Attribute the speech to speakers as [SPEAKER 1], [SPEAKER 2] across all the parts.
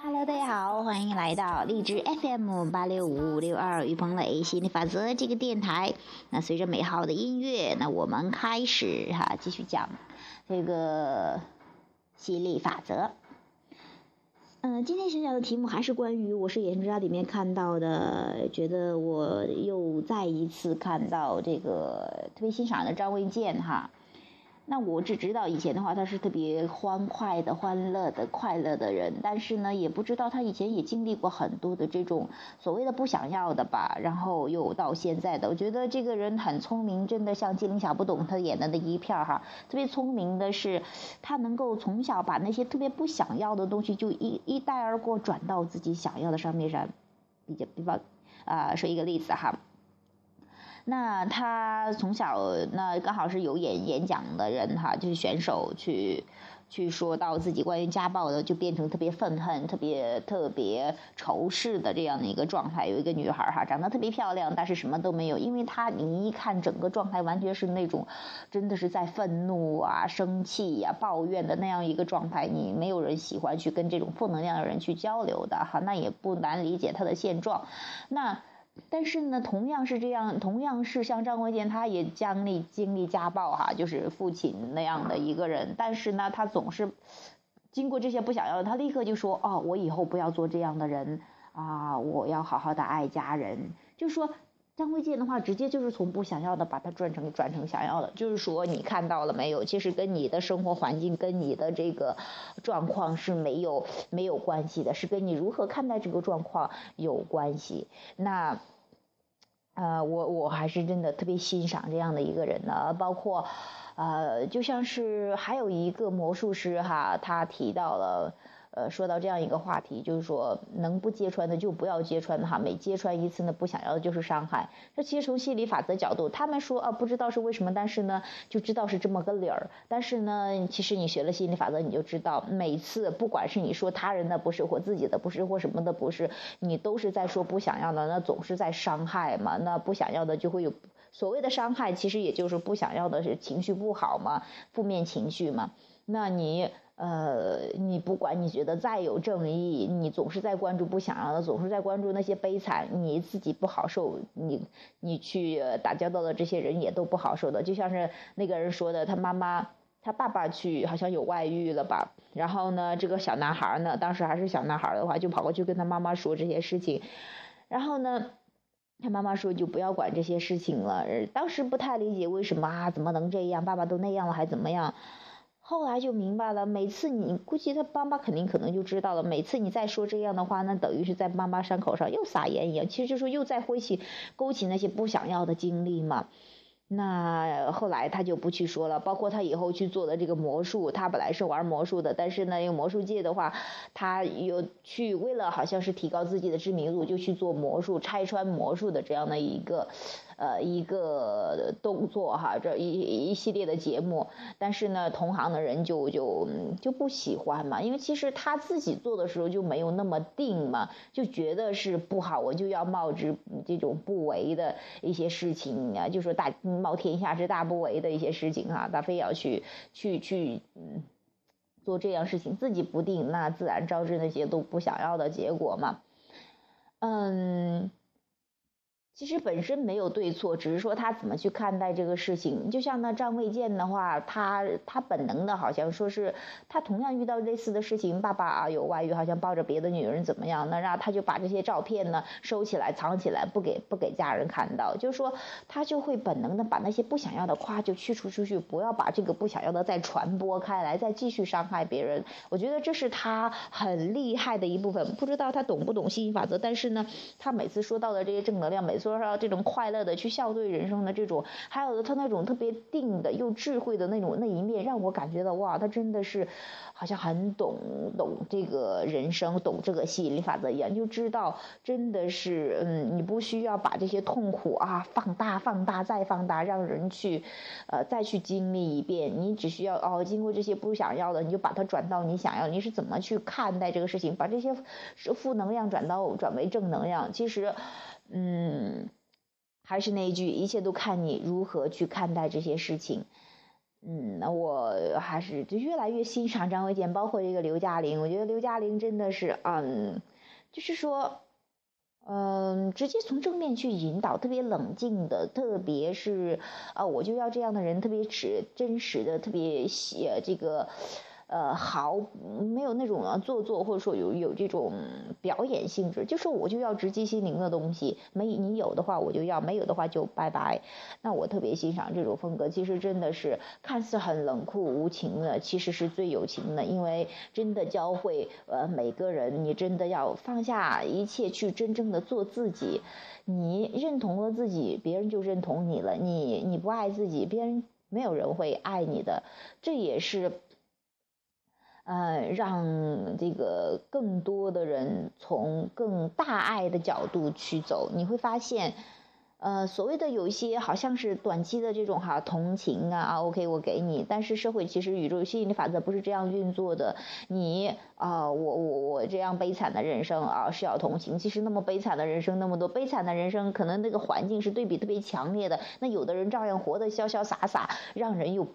[SPEAKER 1] Hello，大家好，欢迎来到荔枝 FM 八六五六二于鹏磊心理法则这个电台。那随着美好的音乐，那我们开始哈，继续讲这个吸引力法则。嗯，今天想讲的题目还是关于《我是野生之家》里面看到的，觉得我又再一次看到这个特别欣赏的张卫健哈。那我只知道以前的话，他是特别欢快的、欢乐的、快乐的人，但是呢，也不知道他以前也经历过很多的这种所谓的不想要的吧，然后又到现在的。我觉得这个人很聪明，真的像精灵小不懂他演的那一片哈，特别聪明的是，他能够从小把那些特别不想要的东西就一一带而过，转到自己想要的上面上。比较比方啊，说一个例子哈。那他从小那刚好是有演演讲的人哈，就是选手去去说到自己关于家暴的，就变成特别愤恨、特别特别仇视的这样的一个状态。有一个女孩哈，长得特别漂亮，但是什么都没有，因为她你一看整个状态完全是那种真的是在愤怒啊、生气呀、抱怨的那样一个状态。你没有人喜欢去跟这种负能量的人去交流的哈，那也不难理解她的现状。那。但是呢，同样是这样，同样是像张卫健，他也经历经历家暴哈，就是父亲那样的一个人。但是呢，他总是经过这些不想要，他立刻就说：“哦，我以后不要做这样的人啊，我要好好的爱家人。”就说。张卫健的话，直接就是从不想要的把它转成转成想要的，就是说你看到了没有？其实跟你的生活环境、跟你的这个状况是没有没有关系的，是跟你如何看待这个状况有关系。那，呃，我我还是真的特别欣赏这样的一个人呢。包括，呃，就像是还有一个魔术师哈，他提到了。呃，说到这样一个话题，就是说能不揭穿的就不要揭穿哈，每揭穿一次呢，不想要的就是伤害。这其实从心理法则角度，他们说啊，不知道是为什么，但是呢，就知道是这么个理儿。但是呢，其实你学了心理法则，你就知道，每次不管是你说他人的不是或自己的不是或什么的不是，你都是在说不想要的，那总是在伤害嘛。那不想要的就会有所谓的伤害，其实也就是不想要的是情绪不好嘛，负面情绪嘛。那你。呃，你不管你觉得再有正义，你总是在关注不想要的，总是在关注那些悲惨，你自己不好受，你你去打交道的这些人也都不好受的。就像是那个人说的，他妈妈他爸爸去好像有外遇了吧，然后呢，这个小男孩呢，当时还是小男孩的话，就跑过去跟他妈妈说这些事情，然后呢，他妈妈说就不要管这些事情了。当时不太理解为什么啊，怎么能这样？爸爸都那样了还怎么样？后来就明白了，每次你估计他妈妈肯定可能就知道了，每次你再说这样的话，那等于是在妈妈伤口上又撒盐一样，其实就说又在挥起勾起那些不想要的经历嘛。那后来他就不去说了，包括他以后去做的这个魔术，他本来是玩魔术的，但是呢，因为魔术界的话，他有去为了好像是提高自己的知名度，就去做魔术、拆穿魔术的这样的一个。呃，一个动作哈，这一一系列的节目，但是呢，同行的人就就就不喜欢嘛，因为其实他自己做的时候就没有那么定嘛，就觉得是不好，我就要冒着这种不为的一些事情啊，就说大冒天下之大不为的一些事情哈，他非要去去去嗯做这样事情，自己不定，那自然招致那些都不想要的结果嘛，嗯。其实本身没有对错，只是说他怎么去看待这个事情。就像那张卫健的话，他他本能的好像说是他同样遇到类似的事情，爸爸啊有外遇，好像抱着别的女人怎么样，那然后他就把这些照片呢收起来藏起来，不给不给家人看到。就是说他就会本能的把那些不想要的夸就去除出去，不要把这个不想要的再传播开来，再继续伤害别人。我觉得这是他很厉害的一部分。不知道他懂不懂吸引法则，但是呢，他每次说到的这些正能量，每次。多少这种快乐的去笑对人生的这种，还有他那种特别定的又智慧的那种那一面，让我感觉到哇，他真的是好像很懂懂这个人生，懂这个吸引力法则一样，就知道真的是嗯，你不需要把这些痛苦啊放大、放大再放大，让人去呃再去经历一遍。你只需要哦，经过这些不想要的，你就把它转到你想要。你是怎么去看待这个事情？把这些负能量转到转为正能量，其实。嗯，还是那一句，一切都看你如何去看待这些事情。嗯，那我还是就越来越欣赏张卫健，包括这个刘嘉玲。我觉得刘嘉玲真的是，嗯，就是说，嗯，直接从正面去引导，特别冷静的，特别是啊，我就要这样的人，特别是真实的，特别写这个。呃，好，没有那种啊做作，或者说有有这种表演性质，就是我就要直击心灵的东西，没你有的话我就要，没有的话就拜拜。那我特别欣赏这种风格，其实真的是看似很冷酷无情的，其实是最有情的，因为真的教会呃每个人，你真的要放下一切，去真正的做自己。你认同了自己，别人就认同你了。你你不爱自己，别人没有人会爱你的。这也是。呃，让这个更多的人从更大爱的角度去走，你会发现，呃，所谓的有一些好像是短期的这种哈同情啊啊，OK，我给你，但是社会其实宇宙吸引力法则不是这样运作的。你啊，我我我这样悲惨的人生啊是要同情，其实那么悲惨的人生那么多，悲惨的人生可能那个环境是对比特别强烈的，那有的人照样活得潇潇洒洒，让人又。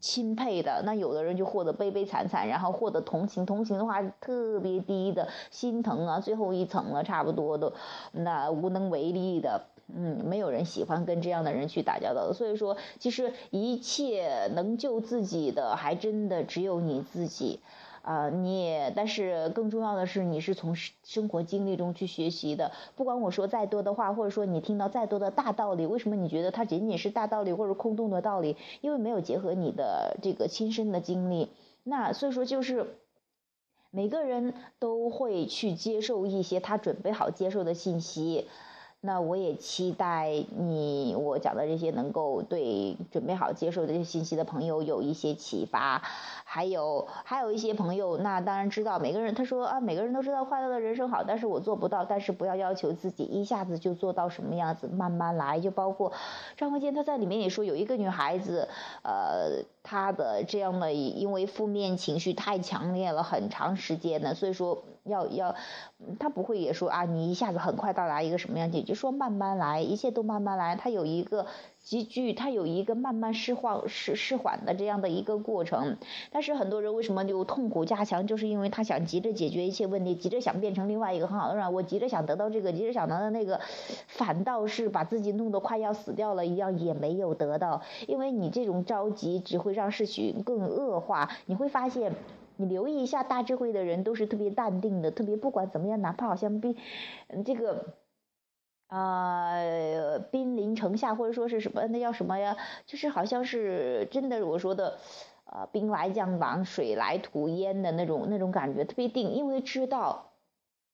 [SPEAKER 1] 钦佩的那有的人就获得悲悲惨惨，然后获得同情，同情的话特别低的心疼啊，最后一层了，差不多都那无能为力的，嗯，没有人喜欢跟这样的人去打交道的。所以说，其实一切能救自己的，还真的只有你自己。啊，你也，但是更重要的是，你是从生活经历中去学习的。不管我说再多的话，或者说你听到再多的大道理，为什么你觉得它仅仅是大道理或者空洞的道理？因为没有结合你的这个亲身的经历。那所以说，就是每个人都会去接受一些他准备好接受的信息。那我也期待你我讲的这些能够对准备好接受这些信息的朋友有一些启发，还有还有一些朋友，那当然知道每个人他说啊，每个人都知道快乐的人生好，但是我做不到，但是不要要求自己一下子就做到什么样子，慢慢来。就包括张卫健他在里面也说，有一个女孩子，呃，她的这样的因为负面情绪太强烈了，很长时间的，所以说。要要，他不会也说啊，你一下子很快到达一个什么样子，就说慢慢来，一切都慢慢来。他有一个急剧，他有一个慢慢释放、释释缓的这样的一个过程。但是很多人为什么就痛苦加强，就是因为他想急着解决一切问题，急着想变成另外一个很好的人。我急着想得到这个，急着想得到那个，反倒是把自己弄得快要死掉了一样，也没有得到。因为你这种着急只会让事情更恶化。你会发现。你留意一下，大智慧的人都是特别淡定的，特别不管怎么样，哪怕好像兵，这个啊，兵临城下，或者说是什么，那叫什么呀？就是好像是真的，我说的，呃，兵来将挡，水来土掩的那种那种感觉，特别定，因为知道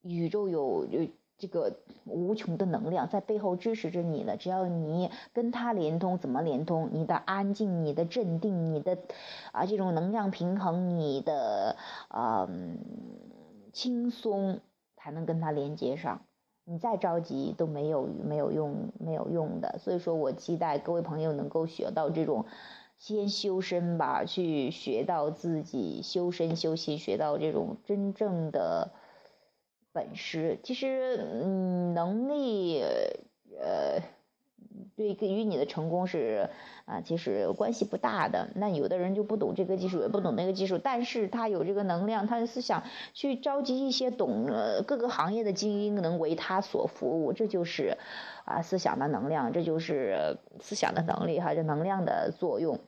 [SPEAKER 1] 宇宙有有。这个无穷的能量在背后支持着你的，只要你跟他连通，怎么连通？你的安静，你的镇定，你的啊这种能量平衡，你的嗯轻松，才能跟他连接上。你再着急都没有没有用，没有用的。所以说我期待各位朋友能够学到这种，先修身吧，去学到自己修身修心，学到这种真正的。本事其实，嗯，能力，呃，对，与你的成功是啊，其实关系不大的。那有的人就不懂这个技术，也不懂那个技术，但是他有这个能量，他的思想去召集一些懂各个行业的精英，能为他所服务，这就是啊，思想的能量，这就是思想的能力哈，这能量的作用。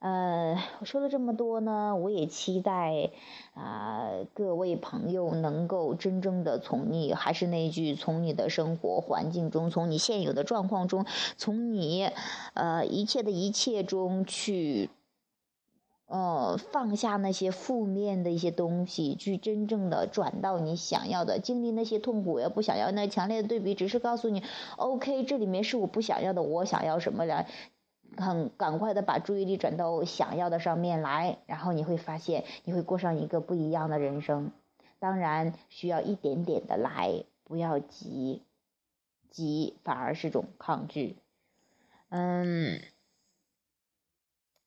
[SPEAKER 1] 呃，我说了这么多呢，我也期待啊各位朋友能够真正的从你还是那句，从你的生活环境中，从你现有的状况中，从你呃一切的一切中去，呃放下那些负面的一些东西，去真正的转到你想要的，经历那些痛苦也不想要那强烈的对比，只是告诉你，OK，这里面是我不想要的，我想要什么来。很赶快的把注意力转到想要的上面来，然后你会发现你会过上一个不一样的人生。当然需要一点点的来，不要急，急反而是种抗拒。嗯，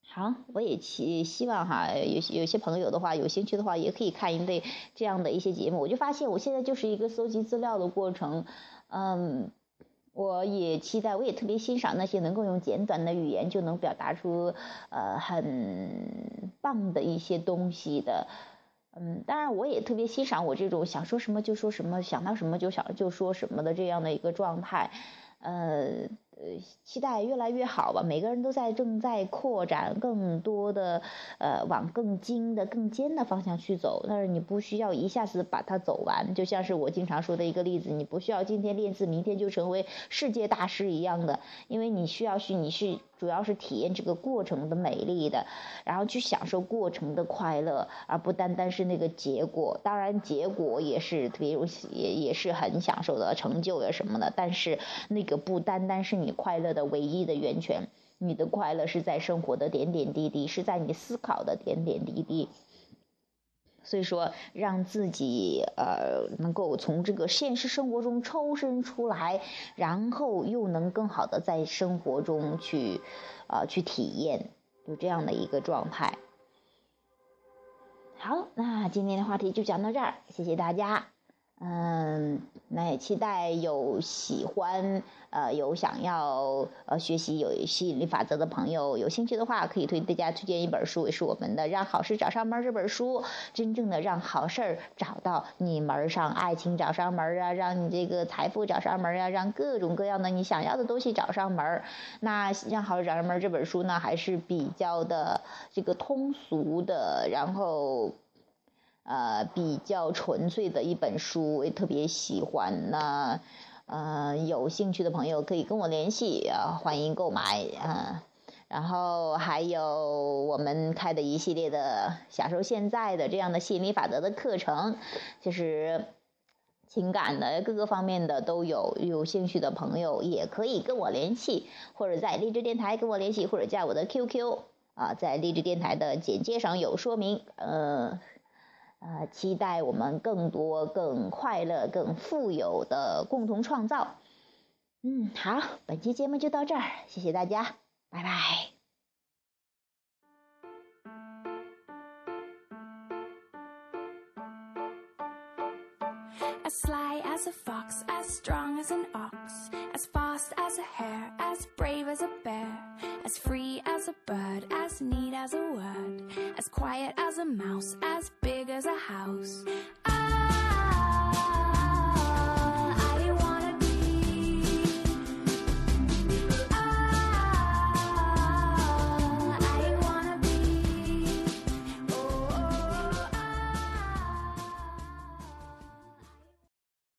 [SPEAKER 1] 好，我也希希望哈，有有些朋友的话有兴趣的话，也可以看一对这样的一些节目。我就发现我现在就是一个搜集资料的过程，嗯。我也期待，我也特别欣赏那些能够用简短的语言就能表达出呃很棒的一些东西的。嗯，当然我也特别欣赏我这种想说什么就说什么，想到什么就想就说什么的这样的一个状态。呃。呃，期待越来越好吧。每个人都在正在扩展更多的，呃，往更精的、更尖的方向去走。但是你不需要一下子把它走完，就像是我经常说的一个例子，你不需要今天练字，明天就成为世界大师一样的，因为你需要去，你是。主要是体验这个过程的美丽的，然后去享受过程的快乐，而不单单是那个结果。当然，结果也是，比如也也是很享受的成就呀什么的。但是那个不单单是你快乐的唯一的源泉，你的快乐是在生活的点点滴滴，是在你思考的点点滴滴。所以说，让自己呃能够从这个现实生活中抽身出来，然后又能更好的在生活中去，呃去体验，就这样的一个状态。好，那今天的话题就讲到这儿，谢谢大家。嗯，那也期待有喜欢，呃，有想要呃学习有吸引力法则的朋友，有兴趣的话，可以推大家推荐一本书，也是我们的《让好事找上门》这本书，真正的让好事儿找到你门上，爱情找上门啊，让你这个财富找上门啊，让各种各样的你想要的东西找上门。那《让好事找上门》这本书呢，还是比较的这个通俗的，然后。呃，比较纯粹的一本书，我也特别喜欢。那，呃，有兴趣的朋友可以跟我联系啊，欢迎购买啊。然后还有我们开的一系列的享受现在的这样的吸引力法则的课程，就是情感的各个方面的都有。有兴趣的朋友也可以跟我联系，或者在励志电台跟我联系，或者加我的 QQ 啊，在励志电台的简介上有说明。呃。呃，期待我们更多、更快乐、更富有的共同创造。嗯，好，本期节目就到这儿，谢谢大家，拜拜。As sly as a fox, as strong as an ox, as fast as a hare, as brave as a bear, as free as a bird, as neat as a word, as quiet as a mouse, as big as a house.